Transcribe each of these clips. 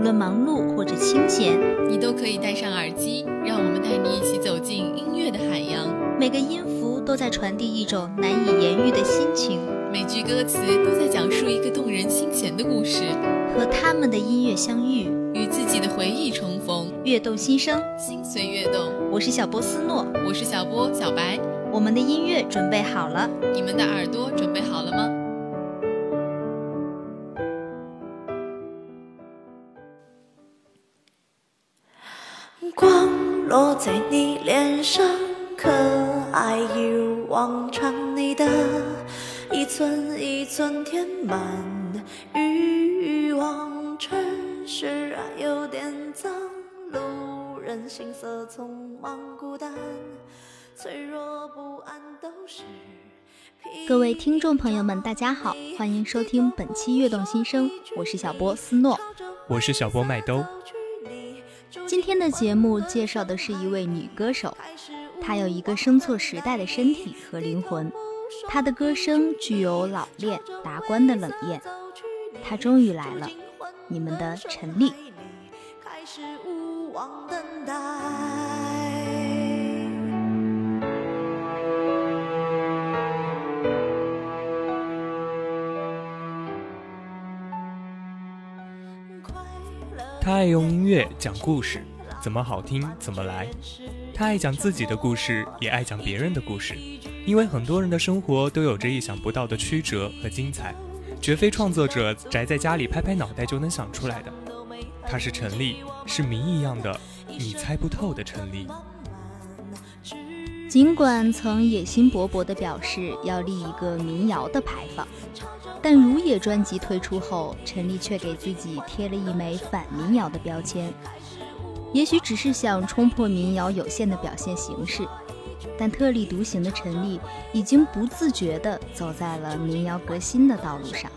无论忙碌或者清闲，你都可以戴上耳机，让我们带你一起走进音乐的海洋。每个音符都在传递一种难以言喻的心情，每句歌词都在讲述一个动人心弦的故事。和他们的音乐相遇，与自己的回忆重逢，悦动心声，心随悦动。我是小波斯诺，我是小波小白，我们的音乐准备好了，你们的耳朵准备好了吗？落在你脸上，可爱一如往常。你的一寸一寸填满欲望，城市啊有点脏，路人行色匆忙，孤单，脆弱不安都是。各位听众朋友们，大家好，欢迎收听本期《悦动心声》，我是小波思诺，我是小波麦兜。今天的节目介绍的是一位女歌手，她有一个生错时代的身体和灵魂，她的歌声具有老练达观的冷艳。她终于来了，你们的陈粒。他爱用音乐讲故事，怎么好听怎么来。他爱讲自己的故事，也爱讲别人的故事。因为很多人的生活都有着意想不到的曲折和精彩，绝非创作者宅在家里拍拍脑袋就能想出来的。他是陈立，是谜一样的你猜不透的陈立。尽管曾野心勃勃地表示要立一个民谣的牌坊。但《如也》专辑推出后，陈粒却给自己贴了一枚反民谣的标签。也许只是想冲破民谣有限的表现形式，但特立独行的陈粒已经不自觉地走在了民谣革新的道路上。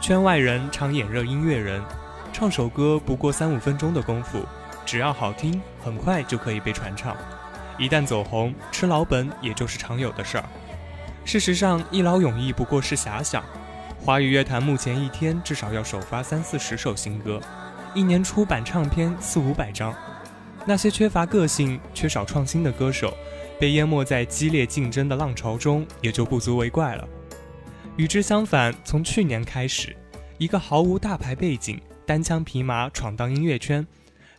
圈外人常眼热音乐人，唱首歌不过三五分钟的功夫，只要好听，很快就可以被传唱。一旦走红，吃老本也就是常有的事儿。事实上，一劳永逸不过是遐想。华语乐坛目前一天至少要首发三四十首新歌，一年出版唱片四五百张。那些缺乏个性、缺少创新的歌手，被淹没在激烈竞争的浪潮中，也就不足为怪了。与之相反，从去年开始，一个毫无大牌背景、单枪匹马闯荡音乐圈、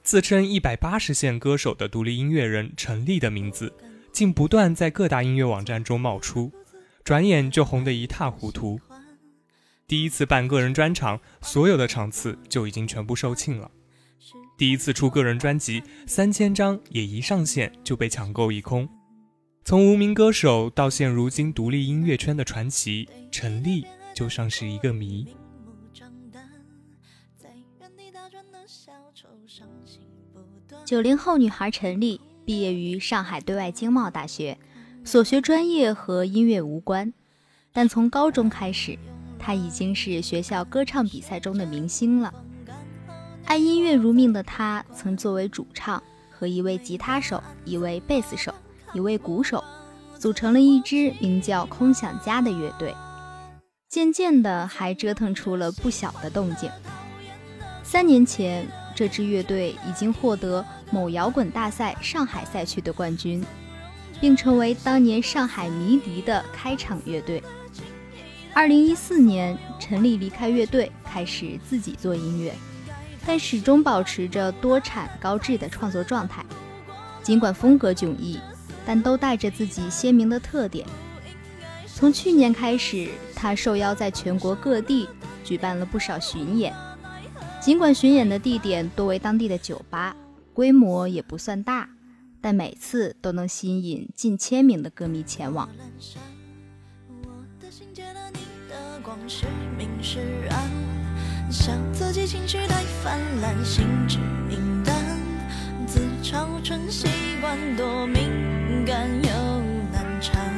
自称一百八十线歌手的独立音乐人陈粒的名字，竟不断在各大音乐网站中冒出。转眼就红得一塌糊涂。第一次办个人专场，所有的场次就已经全部售罄了。第一次出个人专辑，三千张也一上线就被抢购一空。从无名歌手到现如今独立音乐圈的传奇，陈粒就像是一个谜。九零后女孩陈丽毕业于上海对外经贸大学。所学专业和音乐无关，但从高中开始，她已经是学校歌唱比赛中的明星了。爱音乐如命的她，曾作为主唱和一位吉他手、一位贝斯手、一位鼓手，组成了一支名叫“空想家”的乐队。渐渐的，还折腾出了不小的动静。三年前，这支乐队已经获得某摇滚大赛上海赛区的冠军，并成为当年上海迷笛的开场乐队。二零一四年，陈粒离开乐队，开始自己做音乐，但始终保持着多产高质的创作状态。尽管风格迥异，但都带着自己鲜明的特点。从去年开始，他受邀在全国各地举办了不少巡演。尽管巡演的地点多为当地的酒吧，规模也不算大，但每次都能吸引近千名的歌迷前往。我的心借了你的光，是明是暗。像自己情绪太泛滥，心知明暗，自嘲成习惯，多敏感又难缠。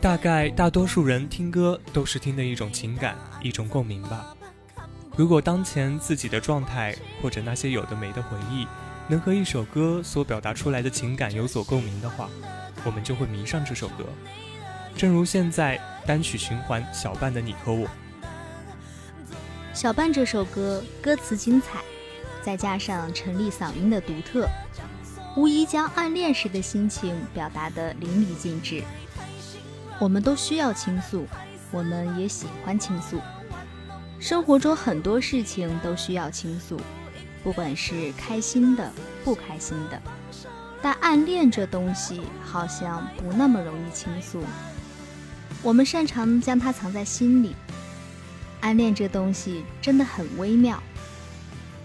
大概大多数人听歌都是听的一种情感，一种共鸣吧。如果当前自己的状态或者那些有的没的回忆，能和一首歌所表达出来的情感有所共鸣的话，我们就会迷上这首歌。正如现在单曲循环小半的你和我。小半这首歌歌词精彩，再加上陈粒嗓音的独特，无疑将暗恋时的心情表达得淋漓尽致。我们都需要倾诉，我们也喜欢倾诉。生活中很多事情都需要倾诉，不管是开心的、不开心的。但暗恋这东西好像不那么容易倾诉。我们擅长将它藏在心里。暗恋这东西真的很微妙，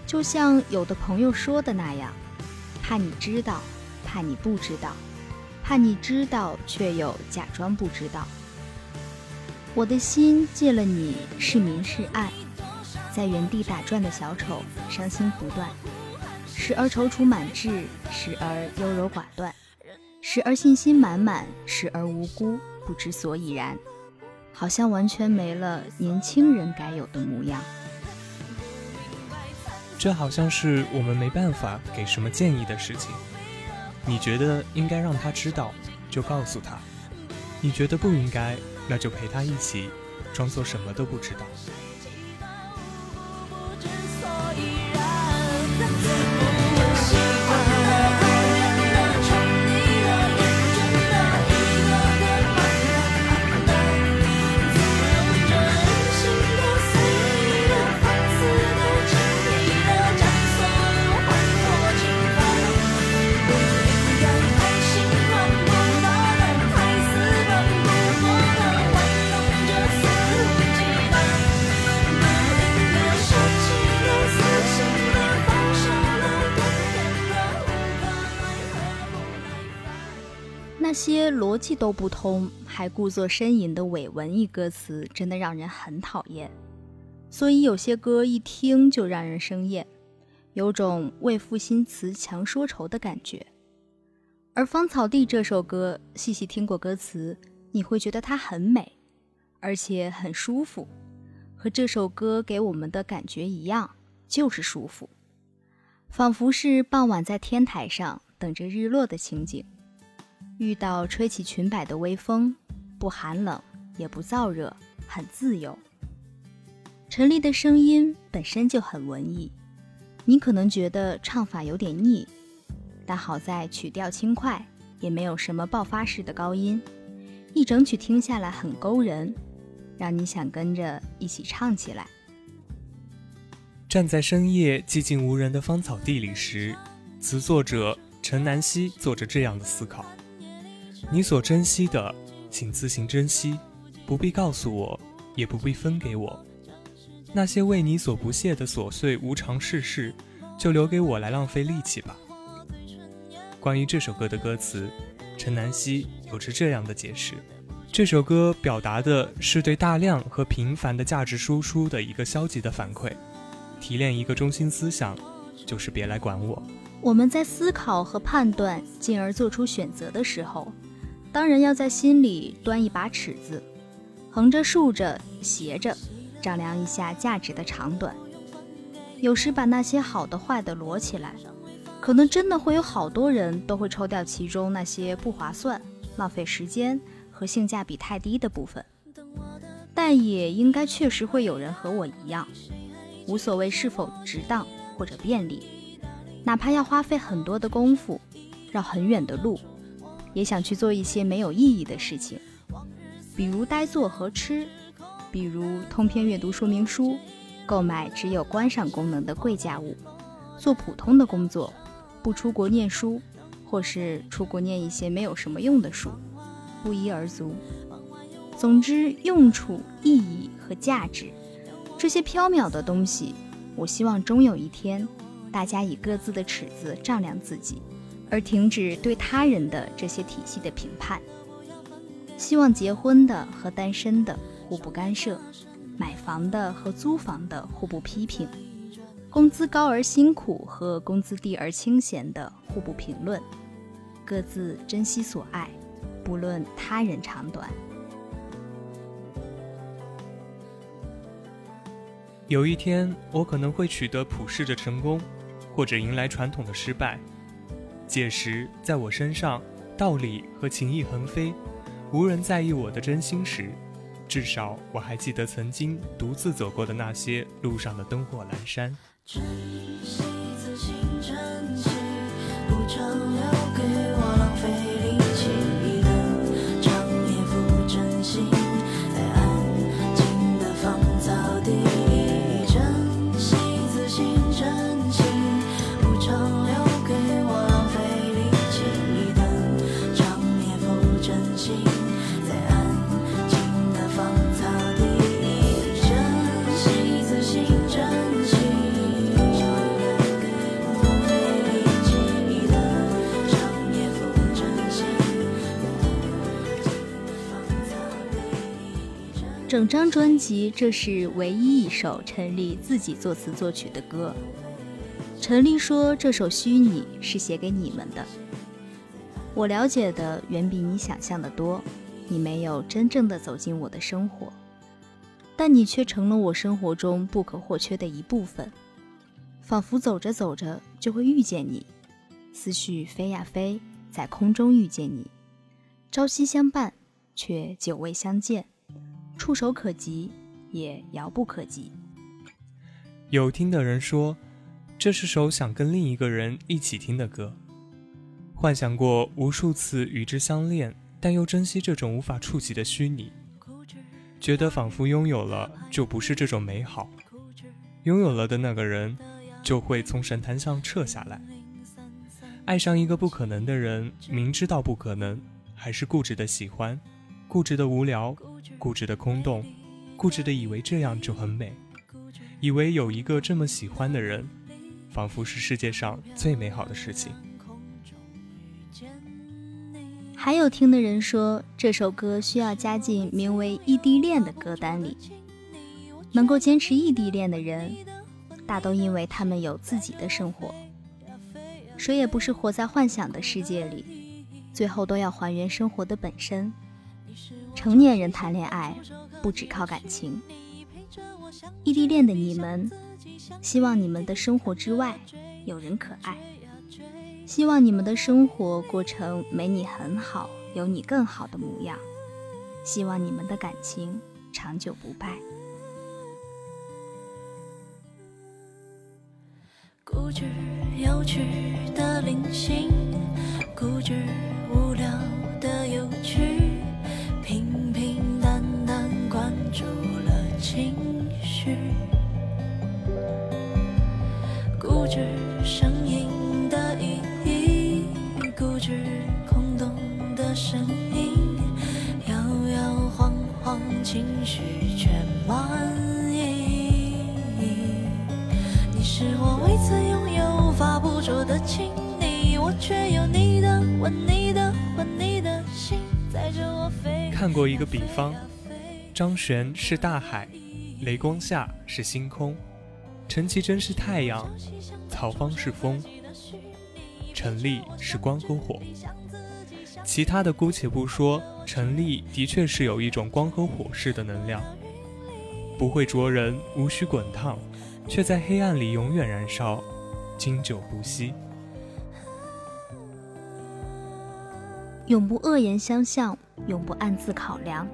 就像有的朋友说的那样：怕你知道，怕你不知道。怕你知道，却又假装不知道。我的心借了你，是明是暗，在原地打转的小丑，伤心不断，时而踌躇满志，时而优柔寡断，时而信心满满，时而无辜，不知所以然，好像完全没了年轻人该有的模样。这好像是我们没办法给什么建议的事情。你觉得应该让他知道，就告诉他；你觉得不应该，那就陪他一起，装作什么都不知道。些逻辑都不通，还故作呻吟的伪文艺歌词，真的让人很讨厌。所以有些歌一听就让人生厌，有种为赋新词强说愁的感觉。而《芳草地》这首歌，细细听过歌词，你会觉得它很美，而且很舒服，和这首歌给我们的感觉一样，就是舒服，仿佛是傍晚在天台上等着日落的情景。遇到吹起裙摆的微风，不寒冷也不燥热，很自由。陈粒的声音本身就很文艺，你可能觉得唱法有点腻，但好在曲调轻快，也没有什么爆发式的高音，一整曲听下来很勾人，让你想跟着一起唱起来。站在深夜寂静无人的芳草地里时，词作者陈南希做着这样的思考。你所珍惜的，请自行珍惜，不必告诉我，也不必分给我。那些为你所不屑的琐碎无常世事，就留给我来浪费力气吧。关于这首歌的歌词，陈南希有着这样的解释：这首歌表达的是对大量和平凡的价值输出的一个消极的反馈，提炼一个中心思想，就是别来管我。我们在思考和判断，进而做出选择的时候。当然要在心里端一把尺子，横着、竖着、斜着，丈量一下价值的长短。有时把那些好的、坏的摞起来，可能真的会有好多人都会抽掉其中那些不划算、浪费时间和性价比太低的部分。但也应该确实会有人和我一样，无所谓是否值当或者便利，哪怕要花费很多的功夫，绕很远的路。也想去做一些没有意义的事情，比如呆坐和吃，比如通篇阅读说明书，购买只有观赏功能的贵价物，做普通的工作，不出国念书，或是出国念一些没有什么用的书，不一而足。总之，用处、意义和价值这些缥缈的东西，我希望终有一天，大家以各自的尺子丈量自己。而停止对他人的这些体系的评判，希望结婚的和单身的互不干涉，买房的和租房的互不批评，工资高而辛苦和工资低而清闲的互不评论，各自珍惜所爱，不论他人长短。有一天，我可能会取得普世的成功，或者迎来传统的失败。届时，在我身上，道理和情谊横飞，无人在意我的真心时，至少我还记得曾经独自走过的那些路上的灯火阑珊。整张专辑，这是唯一一首陈粒自己作词作曲的歌。陈粒说：“这首《虚拟》是写给你们的。我了解的远比你想象的多。你没有真正的走进我的生活，但你却成了我生活中不可或缺的一部分。仿佛走着走着就会遇见你，思绪飞呀飞，在空中遇见你，朝夕相伴，却久未相见。”触手可及，也遥不可及。有听的人说，这是首想跟另一个人一起听的歌。幻想过无数次与之相恋，但又珍惜这种无法触及的虚拟。觉得仿佛拥有了就不是这种美好，拥有了的那个人就会从神坛上撤下来。爱上一个不可能的人，明知道不可能，还是固执的喜欢，固执的无聊。固执的空洞，固执的以为这样就很美，以为有一个这么喜欢的人，仿佛是世界上最美好的事情。还有听的人说，这首歌需要加进名为《异地恋》的歌单里。能够坚持异地恋的人，大都因为他们有自己的生活，谁也不是活在幻想的世界里，最后都要还原生活的本身。成年人谈恋爱不只靠感情。异地恋的你们，希望你们的生活之外有人可爱，希望你们的生活过成没你很好，有你更好的模样，希望你们的感情长久不败。固执有趣的灵性，情绪却满意。你是我未曾拥有、无法捕捉的亲昵，我却有你的吻、你的魂、你的心，载着我飞。看过一个比方。张悬是大海，雷光下是星空，陈绮贞是太阳，曹芳是风，陈粒是光和火。其他的姑且不说，陈丽的确是有一种光和火似的能量，不会灼人，无需滚烫，却在黑暗里永远燃烧，经久不息。永不恶言相向，永不暗自考量，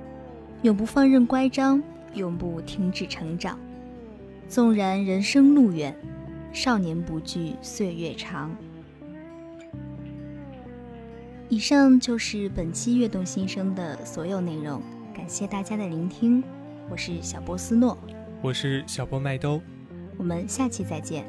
永不放任乖张，永不停止成长。纵然人生路远，少年不惧岁月长。以上就是本期悦动心声的所有内容，感谢大家的聆听，我是小波斯诺，我是小波麦兜，我们下期再见。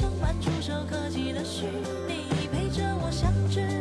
相伴，触手可及的虚拟，陪着我像纸。